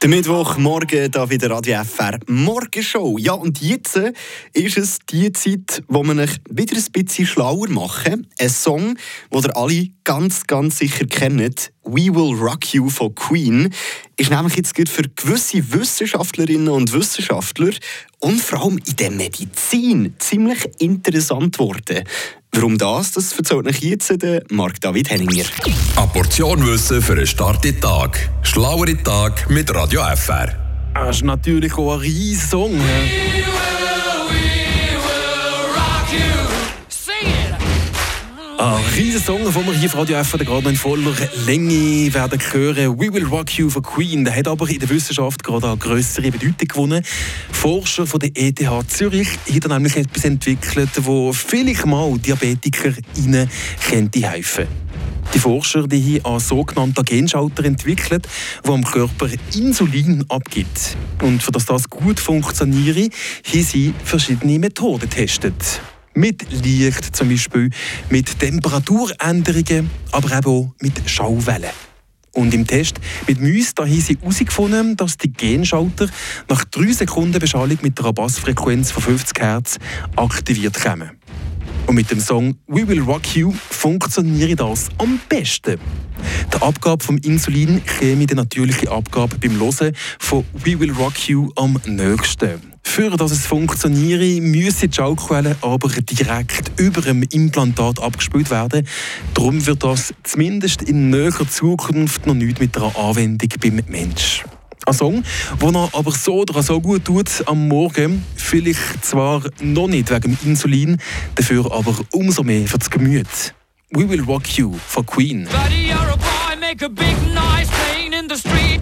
Der Mittwochmorgen da wieder Radio FR Morgenshow. Ja, und jetzt ist es die Zeit, wo wir euch wieder ein bisschen schlauer machen. Ein Song, den ihr alle ganz, ganz sicher kennt. We Will Rock You von Queen ist nämlich jetzt für gewisse Wissenschaftlerinnen und Wissenschaftler und vor allem in der Medizin ziemlich interessant geworden. Warum das, das erzählt euch jetzt der Marc David Henninger. Eine Portion Wissen für einen starken Tag. Schlauere Tag mit Radio FR. Das ist natürlich auch ein riesiger Song. Ein riesiger Song, den wir hier auf Radio FR gerade noch in voller Länge werden hören. We Will Rock You von Queen. Der hat aber in der Wissenschaft gerade eine größere Bedeutung gewonnen. Forscher von der ETH Zürich haben nämlich etwas entwickelt, wo vielleicht mal Diabetiker ihnen könnte helfen die Forscher die haben einen sogenannten Genschalter entwickelt, der am Körper Insulin abgibt. Und für das das gut funktioniert, haben sie verschiedene Methoden getestet. Mit Licht zum Beispiel, mit Temperaturänderungen, aber eben auch mit Schauwellen. Und im Test mit Mäusen haben sie herausgefunden, dass die Genschalter nach 3 Sekunden Beschallung mit einer Bassfrequenz von 50 Hertz aktiviert kommen. Und mit dem Song We Will Rock You funktioniert das am besten. Die Abgabe vom Insulin käme die natürliche Abgabe beim Hören von We Will Rock You am nächsten. Für dass es funktioniere, müssen die Schallquellen aber direkt über dem Implantat abgespielt werden. Darum wird das zumindest in näherer Zukunft noch nicht mit einer Anwendung beim Mensch. Ein Song, der aber so oder so gut tut am Morgen. Vielleicht zwar noch nicht wegen Insulin, dafür aber umso mehr für das Gemüt. We Will Rock You von Queen. Buddy, you're a boy, make a big noise, playing in the street,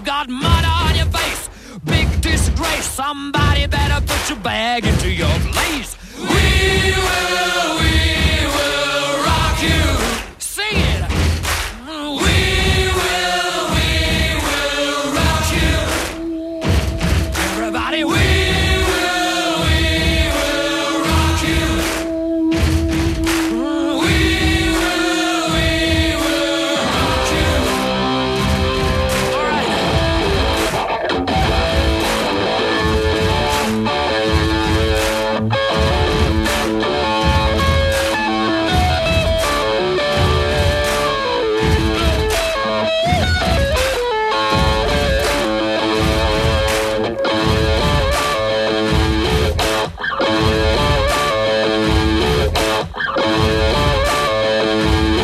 You got mud on your face, big disgrace. Somebody better put your bag into your place. We